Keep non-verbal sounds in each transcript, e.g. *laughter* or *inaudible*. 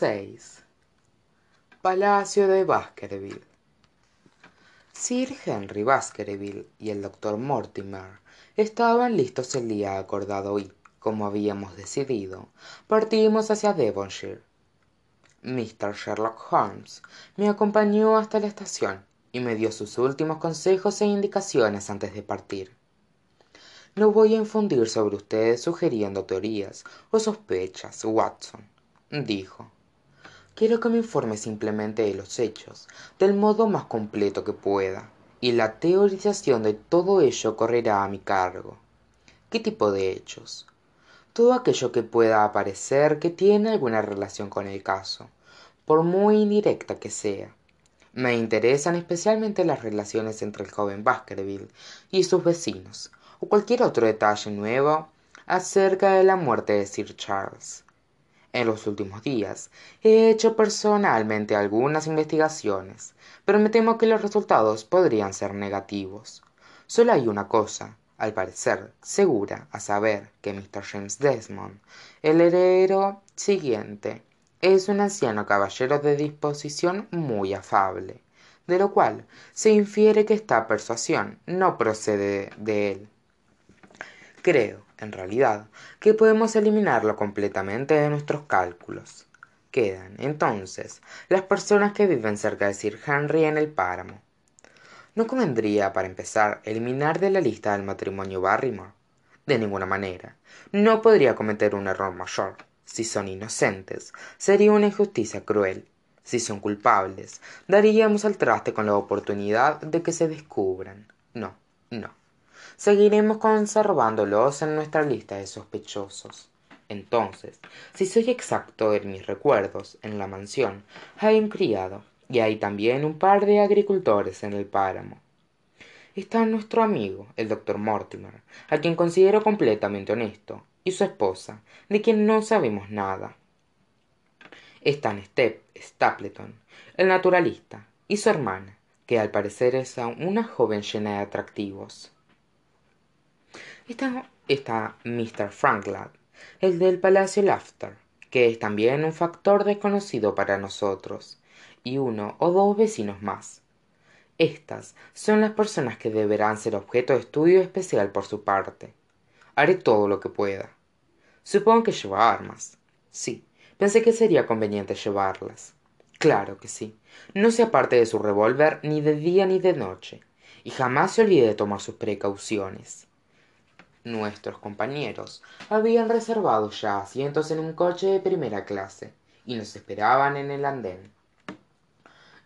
6 Palacio de Baskerville. Sir henry baskerville y el doctor mortimer estaban listos el día acordado y como habíamos decidido partimos hacia devonshire. mr sherlock holmes me acompañó hasta la estación y me dio sus últimos consejos e indicaciones antes de partir. No voy a infundir sobre usted sugiriendo teorías o sospechas watson dijo quiero que me informe simplemente de los hechos del modo más completo que pueda y la teorización de todo ello correrá a mi cargo. Qué tipo de hechos todo aquello que pueda parecer que tiene alguna relación con el caso por muy indirecta que sea. Me interesan especialmente las relaciones entre el joven baskerville y sus vecinos o cualquier otro detalle nuevo acerca de la muerte de sir charles en los últimos días. He hecho personalmente algunas investigaciones pero me temo que los resultados podrían ser negativos. Sólo hay una cosa al parecer segura a saber que mr james desmond el heredero siguiente es un anciano caballero de disposición muy afable de lo cual se infiere que esta persuasión no procede de él. Creo en realidad que podemos eliminarlo completamente de nuestros cálculos. Quedan entonces las personas que viven cerca de sir henry en el páramo. No convendría para empezar eliminar de la lista del matrimonio barrymore. De ninguna manera. No podría cometer un error mayor. Si son inocentes sería una injusticia cruel. Si son culpables daríamos al traste con la oportunidad de que se descubran. No no seguiremos conservándolos en nuestra lista de sospechosos. Entonces si soy exacto en mis recuerdos en la mansión hay un criado y hay también un par de agricultores en el páramo. Está nuestro amigo el doctor mortimer a quien considero completamente honesto y su esposa de quien no sabemos nada. Están stapleton el naturalista y su hermana que al parecer es una joven llena de atractivos está, mr frankland el del palacio lafter que es también un factor desconocido para nosotros y uno o dos vecinos más. Estas son las personas que deberán ser objeto de estudio especial por su parte. Haré todo lo que pueda. Supongo que lleva armas. Sí pensé que sería conveniente llevarlas. Claro que sí. No se aparte de su revólver ni de día ni de noche y jamás se olvide de tomar sus precauciones nuestros compañeros. Habían reservado ya asientos en un coche de primera clase y nos esperaban en el andén.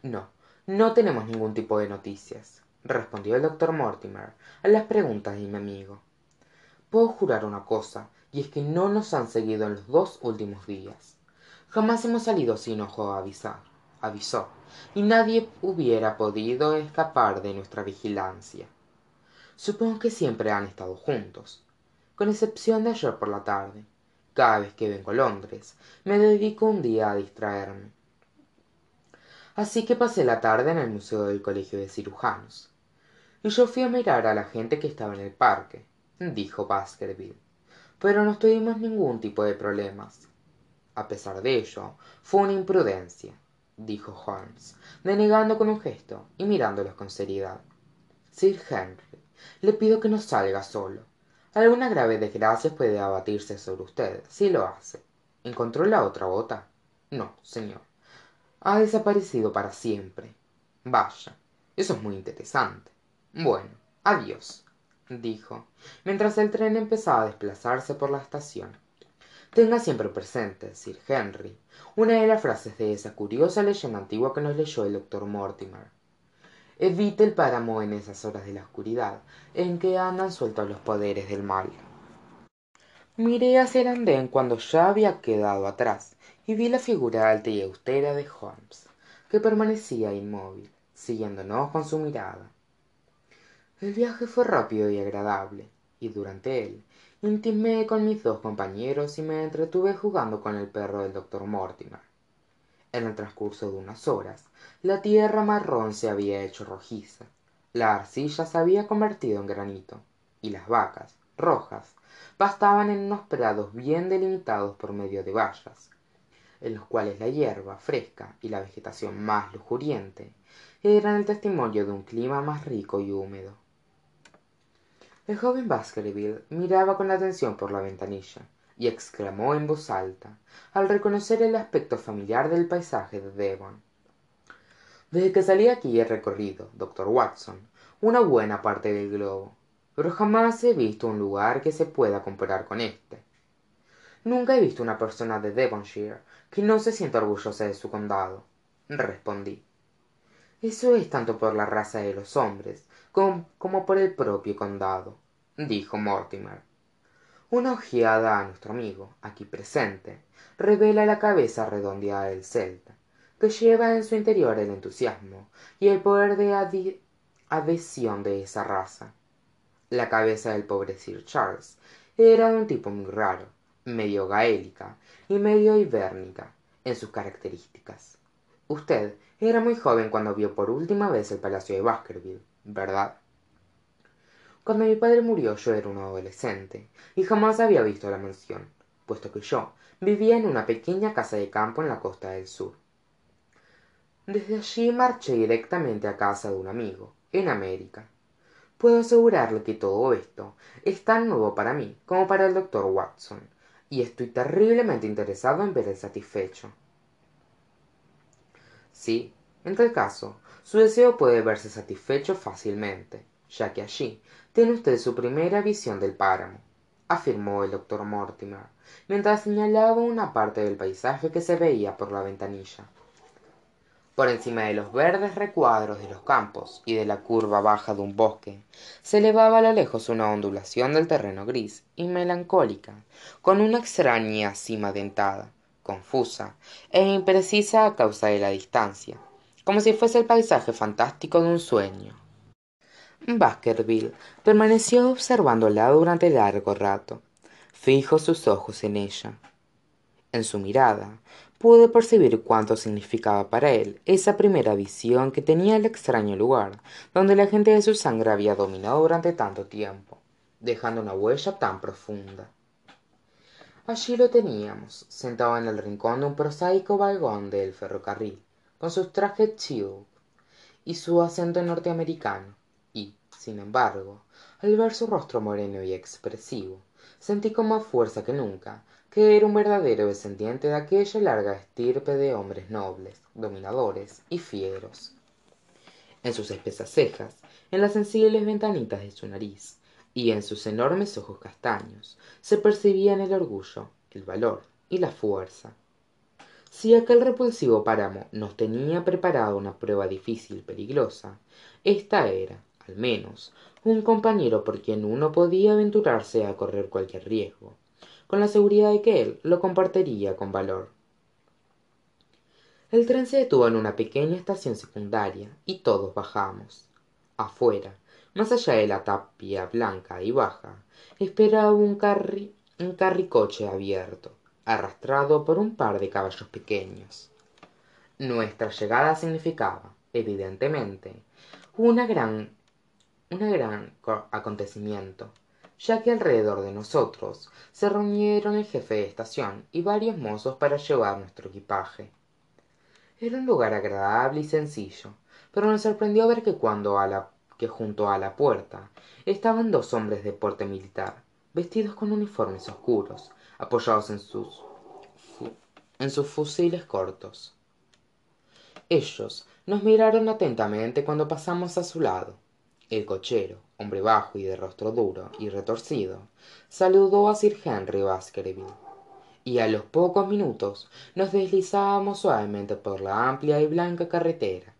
No no tenemos ningún tipo de noticias respondió el doctor mortimer a las preguntas de mi amigo. Puedo jurar una cosa y es que no nos han seguido en los dos últimos días. Jamás hemos salido sin ojo a avisar avisó y nadie hubiera podido escapar de nuestra vigilancia supongo que siempre han estado juntos con excepción de ayer por la tarde. Cada vez que vengo a londres me dedico un día a distraerme. Así que pasé la tarde en el museo del colegio de cirujanos. Y yo fui a mirar a la gente que estaba en el parque dijo baskerville. Pero no tuvimos ningún tipo de problemas. A pesar de ello fue una imprudencia dijo holmes denegando con un gesto y mirándolos con seriedad. Sir henry le pido que no salga solo. Alguna grave desgracia puede abatirse sobre usted si lo hace. Encontró la otra bota no señor. Ha desaparecido para siempre. Vaya eso es muy interesante. Bueno adiós dijo mientras el tren empezaba a desplazarse por la estación. Tenga siempre presente sir henry una de las frases de esa curiosa leyenda antigua que nos leyó el doctor mortimer evite el páramo en esas horas de la oscuridad en que andan sueltos los poderes del mal. Miré hacia el andén cuando ya había quedado atrás y vi la figura alta y austera de holmes que permanecía inmóvil siguiéndonos con su mirada. El viaje fue rápido y agradable y durante él intimé con mis dos compañeros y me entretuve jugando con el perro del doctor mortimer en el transcurso de unas horas la tierra marrón se había hecho rojiza la arcilla se había convertido en granito y las vacas rojas pastaban en unos prados bien delimitados por medio de vallas en los cuales la hierba fresca y la vegetación más lujuriente eran el testimonio de un clima más rico y húmedo. El joven baskerville miraba con atención por la ventanilla y exclamó en voz alta al reconocer el aspecto familiar del paisaje de devon. Desde que salí aquí he recorrido doctor watson una buena parte del globo pero jamás he visto un lugar que se pueda comparar con éste nunca he visto una persona de devonshire que no se sienta orgullosa de su condado respondí. Eso es tanto por la raza de los hombres como por el propio condado dijo mortimer una ojeada a nuestro amigo aquí presente revela la cabeza redondeada del celta que lleva en su interior el entusiasmo y el poder de adhesión de esa raza. La cabeza del pobre sir charles era de un tipo muy raro medio gaélica y medio ibérnica en sus características. Usted era muy joven cuando vio por última vez el palacio de baskerville verdad cuando mi padre murió yo era un adolescente y jamás había visto la mansión puesto que yo vivía en una pequeña casa de campo en la costa del sur. Desde allí marché directamente a casa de un amigo en américa. Puedo asegurarle que todo esto es tan nuevo para mí como para el doctor watson y estoy terriblemente interesado en ver el satisfecho. Sí en tal caso su deseo puede verse satisfecho fácilmente ya que allí tiene usted su primera visión del páramo afirmó el doctor mortimer mientras señalaba una parte del paisaje que se veía por la ventanilla. Por encima de los verdes recuadros de los campos y de la curva baja de un bosque se elevaba a lo lejos una ondulación del terreno gris y melancólica con una extraña cima dentada confusa e imprecisa a causa de la distancia como si fuese el paisaje fantástico de un sueño baskerville permaneció observándola durante largo rato. Fijos sus ojos en ella. En su mirada pude percibir cuánto significaba para él esa primera visión que tenía el extraño lugar donde la gente de su sangre había dominado durante tanto tiempo dejando una huella tan profunda. Allí lo teníamos sentado en el rincón de un prosaico vagón del ferrocarril con sus trajes chill y su acento norteamericano sin embargo al ver su rostro moreno y expresivo sentí con más fuerza que nunca que era un verdadero descendiente de aquella larga estirpe de hombres nobles dominadores y fieros. En sus espesas cejas en las sensibles ventanitas de su nariz y en sus enormes ojos castaños se percibían el orgullo el valor y la fuerza. Si aquel repulsivo páramo nos tenía preparado una prueba difícil y peligrosa ésta era al menos un compañero por quien uno podía aventurarse a correr cualquier riesgo con la seguridad de que él lo compartiría con valor. El tren se detuvo en una pequeña estación secundaria y todos bajamos. Afuera más allá de la tapia blanca y baja esperaba un carricoche abierto arrastrado por un par de caballos pequeños. Nuestra llegada significaba evidentemente una gran un gran acontecimiento ya que alrededor de nosotros se reunieron el jefe de estación y varios mozos para llevar nuestro equipaje. Era un lugar agradable y sencillo pero nos sorprendió ver que cuando a la que junto a la puerta estaban dos hombres de porte militar vestidos con uniformes oscuros apoyados en sus en sus fusiles cortos. Ellos nos miraron atentamente cuando pasamos a su lado el cochero hombre bajo y de rostro duro y retorcido saludó a sir henry baskerville. Y a los pocos minutos nos deslizábamos suavemente por la amplia y blanca carretera.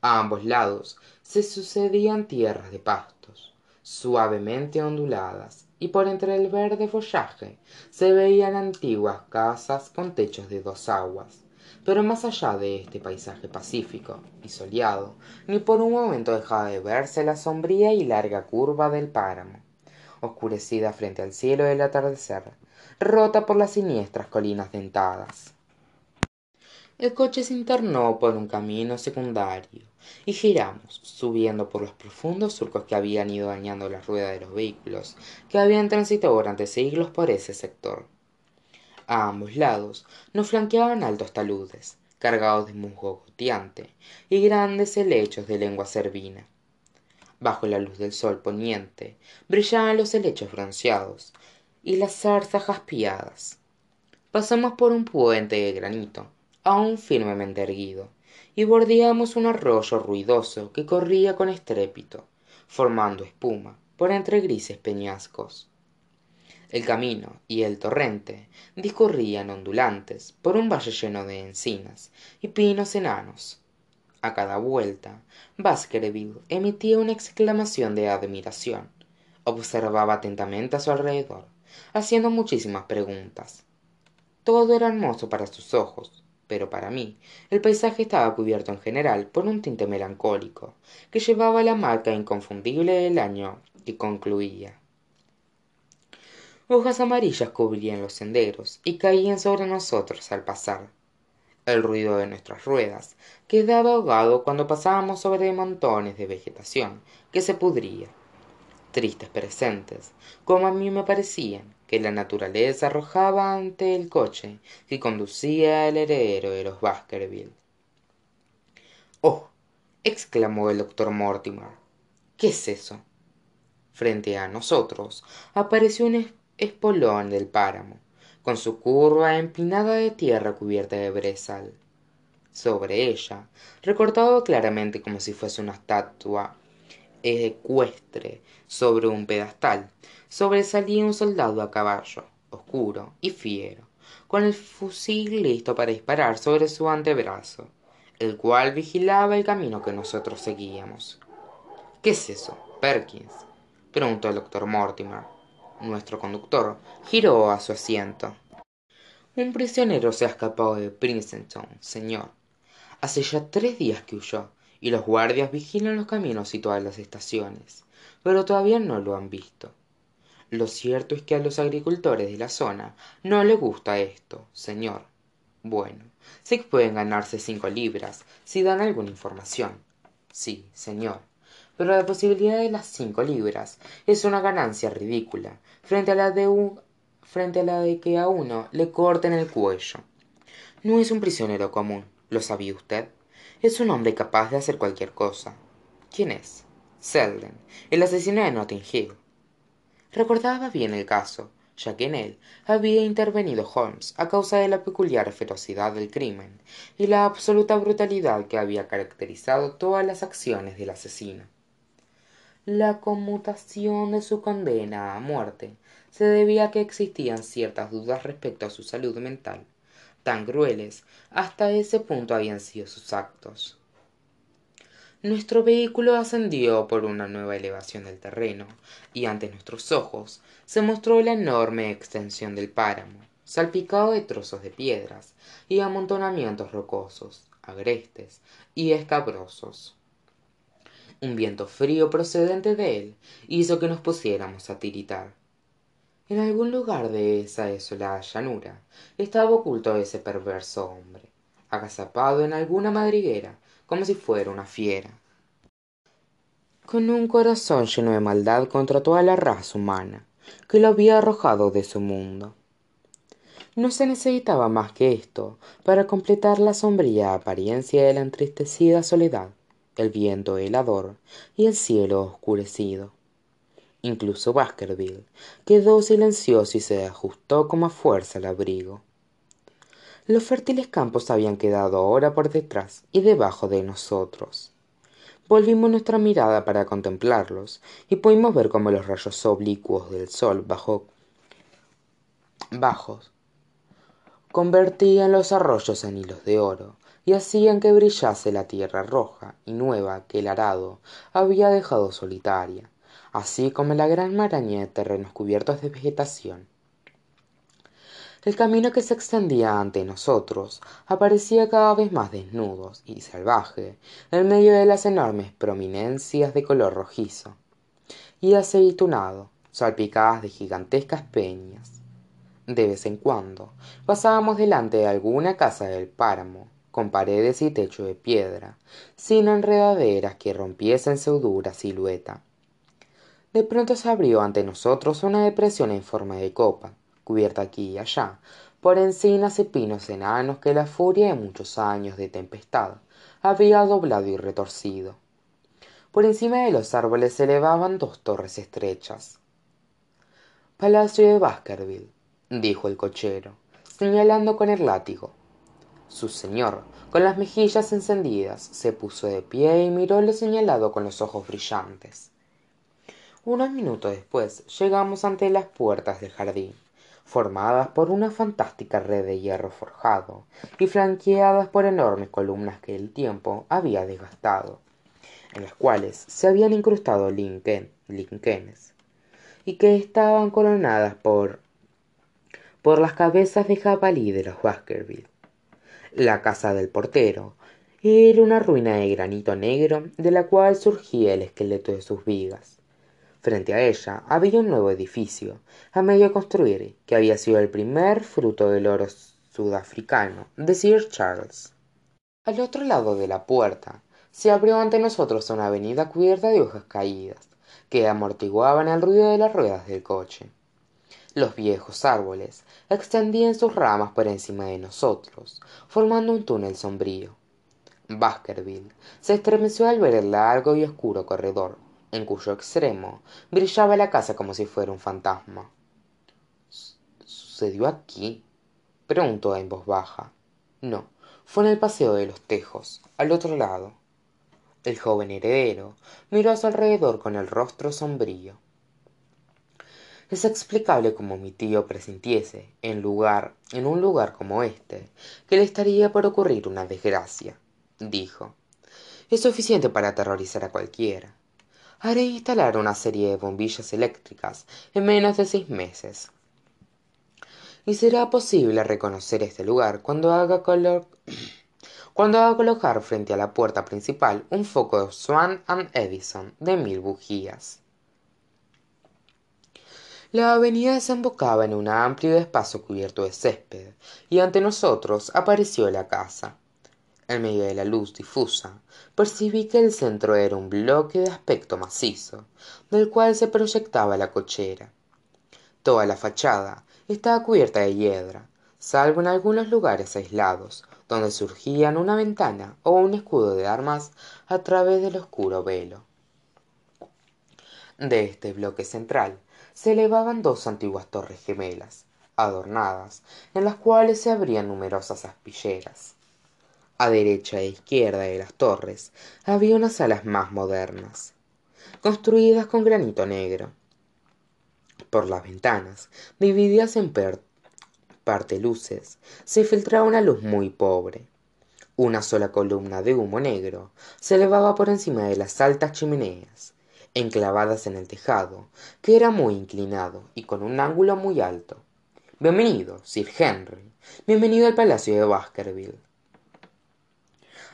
A ambos lados se sucedían tierras de pastos suavemente onduladas y por entre el verde follaje se veían antiguas casas con techos de dos aguas pero más allá de este paisaje pacífico y soleado ni por un momento dejaba de verse la sombría y larga curva del páramo oscurecida frente al cielo del atardecer rota por las siniestras colinas dentadas. El coche se internó por un camino secundario y giramos subiendo por los profundos surcos que habían ido dañando las ruedas de los vehículos que habían transitado durante siglos por ese sector a ambos lados. Nos flanqueaban altos taludes cargados de musgo goteante y grandes helechos de lengua cervina bajo la luz del sol poniente brillaban los helechos bronceados y las zarzas jaspiadas pasamos por un puente de granito aún firmemente erguido y bordeamos un arroyo ruidoso que corría con estrépito formando espuma por entre grises peñascos el camino y el torrente discurrían ondulantes por un valle lleno de encinas y pinos enanos. A cada vuelta baskerville emitía una exclamación de admiración. Observaba atentamente a su alrededor haciendo muchísimas preguntas. Todo era hermoso para sus ojos pero para mí el paisaje estaba cubierto en general por un tinte melancólico que llevaba la marca inconfundible del año que concluía hojas amarillas cubrían los senderos y caían sobre nosotros al pasar. El ruido de nuestras ruedas quedaba ahogado cuando pasábamos sobre montones de vegetación que se pudría. Tristes presentes como a mí me parecían que la naturaleza arrojaba ante el coche que conducía el heredero de los baskerville. Oh exclamó el doctor mortimer qué es eso frente a nosotros apareció un espolón del páramo con su curva empinada de tierra cubierta de brezal. Sobre ella recortado claramente como si fuese una estatua ecuestre sobre un pedestal sobresalía un soldado a caballo oscuro y fiero con el fusil listo para disparar sobre su antebrazo el cual vigilaba el camino que nosotros seguíamos. Qué es eso perkins preguntó el doctor mortimer nuestro conductor giró a su asiento. Un prisionero se ha escapado de princeton señor. Hace ya tres días que huyó y los guardias vigilan los caminos y todas las estaciones pero todavía no lo han visto. Lo cierto es que a los agricultores de la zona no les gusta esto señor. Bueno sé que pueden ganarse cinco libras si dan alguna información. Sí señor pero la posibilidad de las cinco libras es una ganancia ridícula frente a la de frente a la de que a uno le corten el cuello. No es un prisionero común lo sabía usted es un hombre capaz de hacer cualquier cosa. Quién es selden el asesino de notting hill. Recordaba bien el caso ya que en él había intervenido holmes a causa de la peculiar ferocidad del crimen y la absoluta brutalidad que había caracterizado todas las acciones del asesino la conmutación de su condena a muerte. Se debía a que existían ciertas dudas respecto a su salud mental. Tan crueles hasta ese punto habían sido sus actos. Nuestro vehículo ascendió por una nueva elevación del terreno y ante nuestros ojos se mostró la enorme extensión del páramo salpicado de trozos de piedras y amontonamientos rocosos agrestes y escabrosos un viento frío procedente de él hizo que nos pusiéramos a tiritar. En algún lugar de esa desolada llanura estaba oculto ese perverso hombre agazapado en alguna madriguera como si fuera una fiera. Con un corazón lleno de maldad contra toda la raza humana que lo había arrojado de su mundo. No se necesitaba más que esto para completar la sombría apariencia de la entristecida soledad el viento helador y el cielo oscurecido. Incluso baskerville quedó silencioso y se ajustó como a fuerza al abrigo. Los fértiles campos habían quedado ahora por detrás y debajo de nosotros. Volvimos nuestra mirada para contemplarlos y pudimos ver cómo los rayos oblicuos del sol bajo bajos convertían los arroyos en hilos de oro y hacían que brillase la tierra roja y nueva que el arado había dejado solitaria así como la gran maraña de terrenos cubiertos de vegetación. El camino que se extendía ante nosotros aparecía cada vez más desnudo y salvaje en medio de las enormes prominencias de color rojizo y aceitunado salpicadas de gigantescas peñas. De vez en cuando pasábamos delante de alguna casa del páramo con paredes y techo de piedra sin enredaderas que rompiesen su dura silueta. De pronto se abrió ante nosotros una depresión en forma de copa cubierta aquí y allá por encinas y pinos enanos que la furia de muchos años de tempestad había doblado y retorcido. Por encima de los árboles se elevaban dos torres estrechas. Palacio de baskerville dijo el cochero señalando con el látigo su señor con las mejillas encendidas se puso de pie y miró lo señalado con los ojos brillantes. Unos minutos después llegamos ante las puertas del jardín formadas por una fantástica red de hierro forjado y flanqueadas por enormes columnas que el tiempo había desgastado en las cuales se habían incrustado linquenes y que estaban coronadas por por las cabezas de jabalí de los baskerville la casa del portero. Era una ruina de granito negro de la cual surgía el esqueleto de sus vigas. Frente a ella había un nuevo edificio a medio construir que había sido el primer fruto del oro sudafricano de sir charles. Al otro lado de la puerta se abrió ante nosotros una avenida cubierta de hojas caídas que amortiguaban el ruido de las ruedas del coche los viejos árboles extendían sus ramas por encima de nosotros formando un túnel sombrío. Baskerville se estremeció al ver el largo y oscuro corredor en cuyo extremo brillaba la casa como si fuera un fantasma. Sucedió aquí preguntó en voz baja. No fue en el paseo de los tejos al otro lado el joven heredero miró a su alrededor con el rostro sombrío es explicable cómo mi tío presintiese en lugar en un lugar como éste que le estaría por ocurrir una desgracia dijo. Es suficiente para aterrorizar a cualquiera. Haré instalar una serie de bombillas eléctricas en menos de seis meses. Y será posible reconocer este lugar cuando haga *clears throat* cuando haga colocar frente a la puerta principal un foco de swan edison de mil bujías la avenida desembocaba en un amplio espacio cubierto de césped y ante nosotros apareció la casa. En medio de la luz difusa percibí que el centro era un bloque de aspecto macizo del cual se proyectaba la cochera. Toda la fachada estaba cubierta de hiedra salvo en algunos lugares aislados donde surgían una ventana o un escudo de armas a través del oscuro velo. De este bloque central se elevaban dos antiguas torres gemelas adornadas en las cuales se abrían numerosas aspilleras. A derecha e izquierda de las torres había unas salas más modernas construidas con granito negro. Por las ventanas divididas en parteluces se filtraba una luz muy pobre. Una sola columna de humo negro se elevaba por encima de las altas chimeneas enclavadas en el tejado que era muy inclinado y con un ángulo muy alto. Bienvenido sir henry. Bienvenido al palacio de baskerville.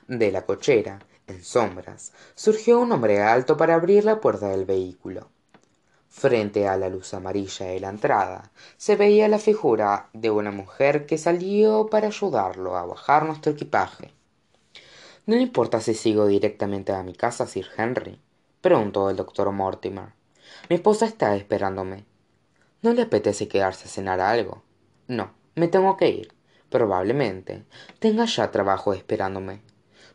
De la cochera en sombras surgió un hombre alto para abrir la puerta del vehículo. Frente a la luz amarilla de la entrada se veía la figura de una mujer que salió para ayudarlo a bajar nuestro equipaje. No le importa si sigo directamente a mi casa sir henry preguntó el doctor mortimer. Mi esposa está esperándome. No le apetece quedarse a cenar algo no me tengo que ir. Probablemente tenga ya trabajo esperándome.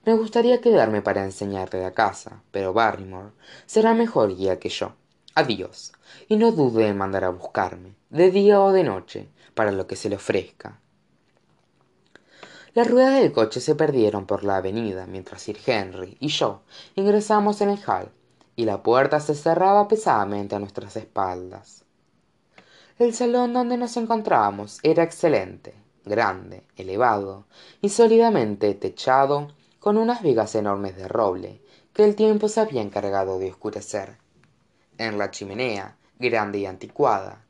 Me gustaría quedarme para enseñarle la casa pero barrymore será mejor guía que yo. Adiós. Y no dude en mandar a buscarme de día o de noche para lo que se le ofrezca. Las ruedas del coche se perdieron por la avenida mientras sir henry y yo ingresamos en el hall y la puerta se cerraba pesadamente a nuestras espaldas. El salón donde nos encontrábamos era excelente grande elevado y sólidamente techado con unas vigas enormes de roble que el tiempo se había encargado de oscurecer. En la chimenea grande y anticuada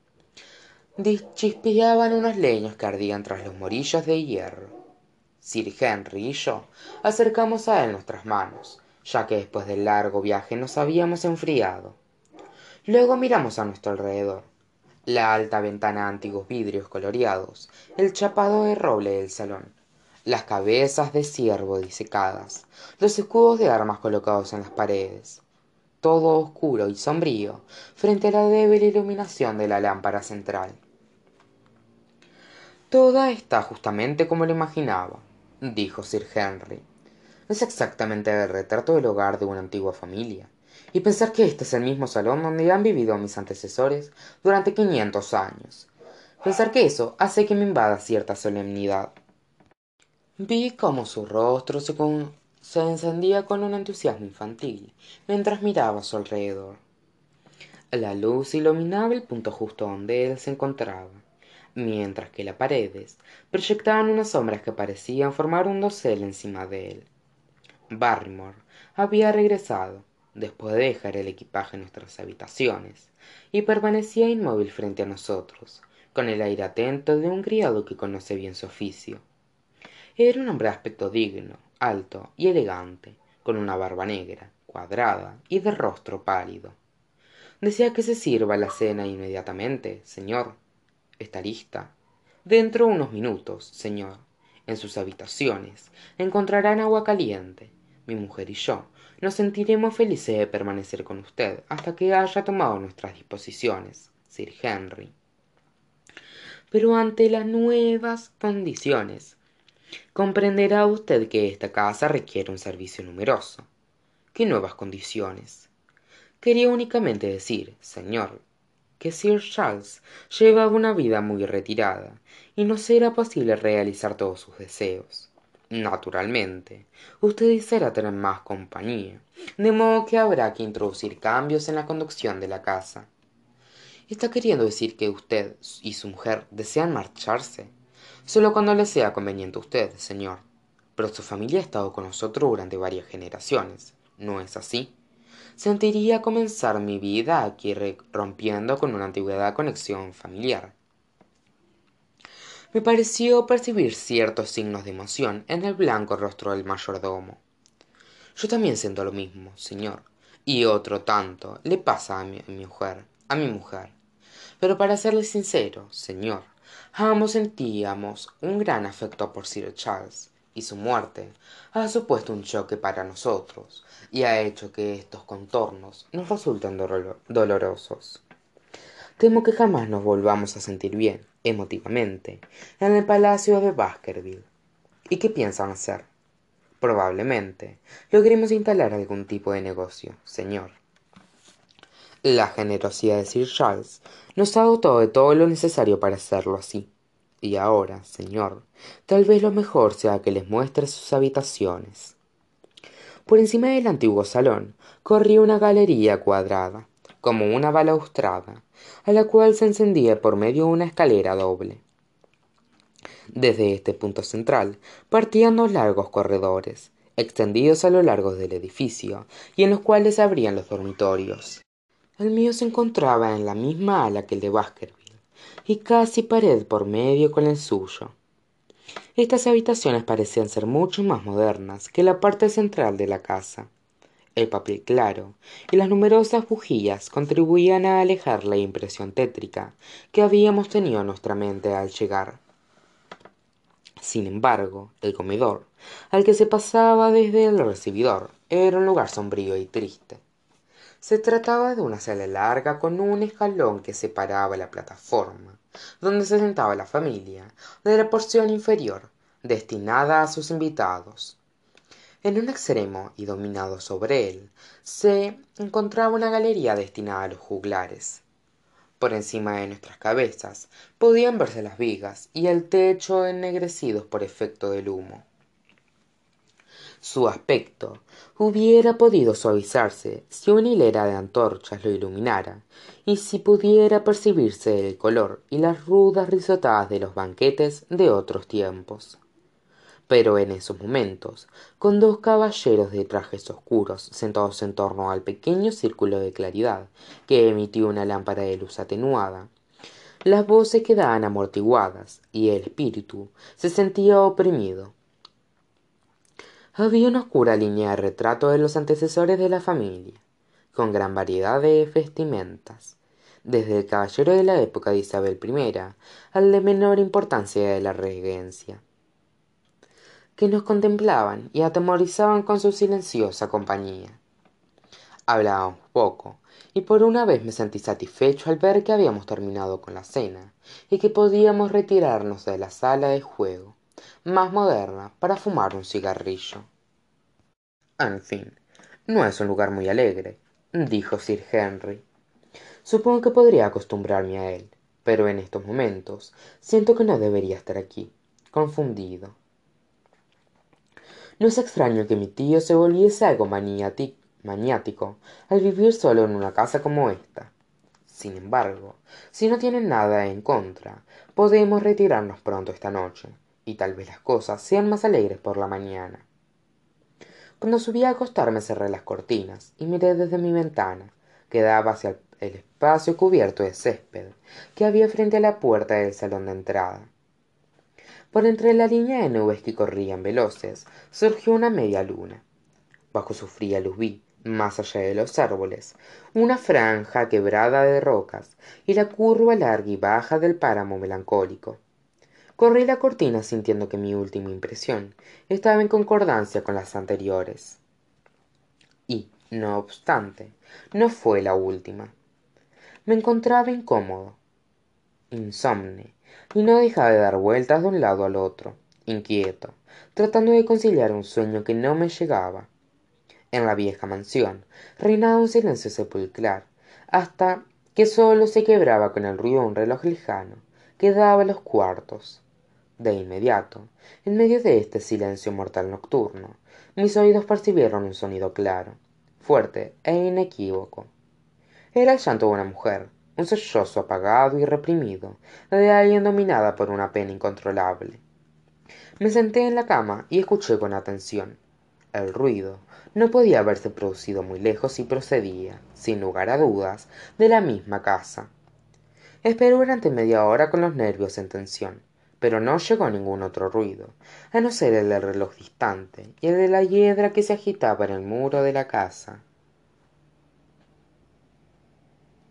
chispeaban unos leños que ardían tras los morillos de hierro. Sir henry y yo acercamos a él nuestras manos ya que después del largo viaje nos habíamos enfriado. Luego miramos a nuestro alrededor. La alta ventana de antiguos vidrios coloreados el chapado de roble del salón las cabezas de ciervo disecadas los escudos de armas colocados en las paredes. Todo oscuro y sombrío frente a la débil iluminación de la lámpara central. Toda está justamente como lo imaginaba dijo sir henry es exactamente el retrato del hogar de una antigua familia. Y pensar que este es el mismo salón donde han vivido mis antecesores durante quinientos años. Pensar que eso hace que me invada cierta solemnidad. Vi cómo su rostro se, se encendía con un entusiasmo infantil mientras miraba a su alrededor. La luz iluminaba el punto justo donde él se encontraba mientras que las paredes proyectaban unas sombras que parecían formar un dosel encima de él barrymore había regresado después de dejar el equipaje en nuestras habitaciones y permanecía inmóvil frente a nosotros con el aire atento de un criado que conoce bien su oficio. Era un hombre de aspecto digno alto y elegante con una barba negra cuadrada y de rostro pálido. Desea que se sirva la cena inmediatamente señor. Está lista. Dentro de unos minutos señor. En sus habitaciones encontrarán agua caliente mi mujer y yo. Nos sentiremos felices de permanecer con usted hasta que haya tomado nuestras disposiciones sir henry. Pero ante las nuevas condiciones comprenderá usted que esta casa requiere un servicio numeroso. Qué nuevas condiciones quería únicamente decir señor que sir charles llevaba una vida muy retirada y no será posible realizar todos sus deseos naturalmente. Usted deseará tener más compañía. De modo que habrá que introducir cambios en la conducción de la casa. Está queriendo decir que usted y su mujer desean marcharse. Sólo cuando le sea conveniente a usted señor. Pero su familia ha estado con nosotros durante varias generaciones. No es así sentiría comenzar mi vida aquí rompiendo con una antigua conexión familiar me pareció percibir ciertos signos de emoción en el blanco rostro del mayordomo. Yo también siento lo mismo señor y otro tanto le pasa a mi, mujer a mi mujer. Pero para serle sincero señor ambos sentíamos un gran afecto por sir charles y su muerte ha supuesto un choque para nosotros y ha hecho que estos contornos nos resulten dolorosos. Temo que jamás nos volvamos a sentir bien emotivamente en el palacio de baskerville. Y qué piensan hacer probablemente logremos instalar algún tipo de negocio señor. La generosidad de sir charles nos ha dotado de todo lo necesario para hacerlo así. Y ahora señor tal vez lo mejor sea que les muestre sus habitaciones. Por encima del antiguo salón corría una galería cuadrada como una balaustrada a la cual se encendía por medio una escalera doble. Desde este punto central partían dos largos corredores extendidos a lo largo del edificio y en los cuales se abrían los dormitorios. El mío se encontraba en la misma ala que el de y casi pared por medio con el suyo. Estas habitaciones parecían ser mucho más modernas que la parte central de la casa el papel claro y las numerosas bujías contribuían a alejar la impresión tétrica que habíamos tenido en nuestra mente al llegar. Sin embargo el comedor al que se pasaba desde el recibidor era un lugar sombrío y triste. Se trataba de una sala larga con un escalón que separaba la plataforma donde se sentaba la familia de la porción inferior destinada a sus invitados en un extremo y dominado sobre él se encontraba una galería destinada a los juglares. Por encima de nuestras cabezas podían verse las vigas y el techo ennegrecidos por efecto del humo. Su aspecto hubiera podido suavizarse si una hilera de antorchas lo iluminara y si pudiera percibirse el color y las rudas risotadas de los banquetes de otros tiempos pero en esos momentos con dos caballeros de trajes oscuros sentados en torno al pequeño círculo de claridad que emitió una lámpara de luz atenuada. Las voces quedaban amortiguadas y el espíritu se sentía oprimido. Había una oscura línea de retrato de los antecesores de la familia con gran variedad de vestimentas desde el caballero de la época de isabel i al de menor importancia de la regencia que nos contemplaban y atemorizaban con su silenciosa compañía. Hablábamos poco y por una vez me sentí satisfecho al ver que habíamos terminado con la cena y que podíamos retirarnos de la sala de juego más moderna para fumar un cigarrillo. En fin no es un lugar muy alegre dijo sir henry. Supongo que podría acostumbrarme a él pero en estos momentos siento que no debería estar aquí confundido no es extraño que mi tío se volviese algo maniático al vivir solo en una casa como ésta sin embargo si no tiene nada en contra podemos retirarnos pronto esta noche y tal vez las cosas sean más alegres por la mañana. Cuando subí a acostarme cerré las cortinas y miré desde mi ventana que daba hacia el espacio cubierto de césped que había frente a la puerta del salón de entrada por entre la línea de nubes que corrían veloces surgió una media luna. Bajo su fría luz vi más allá de los árboles una franja quebrada de rocas y la curva larga y baja del páramo melancólico. Corrí la cortina sintiendo que mi última impresión estaba en concordancia con las anteriores. Y no obstante no fue la última. Me encontraba incómodo insomne y no dejaba de dar vueltas de un lado al otro inquieto tratando de conciliar un sueño que no me llegaba. En la vieja mansión reinaba un silencio sepulcral hasta que sólo se quebraba con el ruido de un reloj lejano que daba los cuartos. De inmediato en medio de este silencio mortal nocturno mis oídos percibieron un sonido claro fuerte e inequívoco. Era el llanto de una mujer un sollozo apagado y reprimido de alguien dominada por una pena incontrolable. Me senté en la cama y escuché con atención. El ruido no podía haberse producido muy lejos y procedía sin lugar a dudas de la misma casa. Esperé durante media hora con los nervios en tensión pero no llegó ningún otro ruido a no ser el del reloj distante y el de la hiedra que se agitaba en el muro de la casa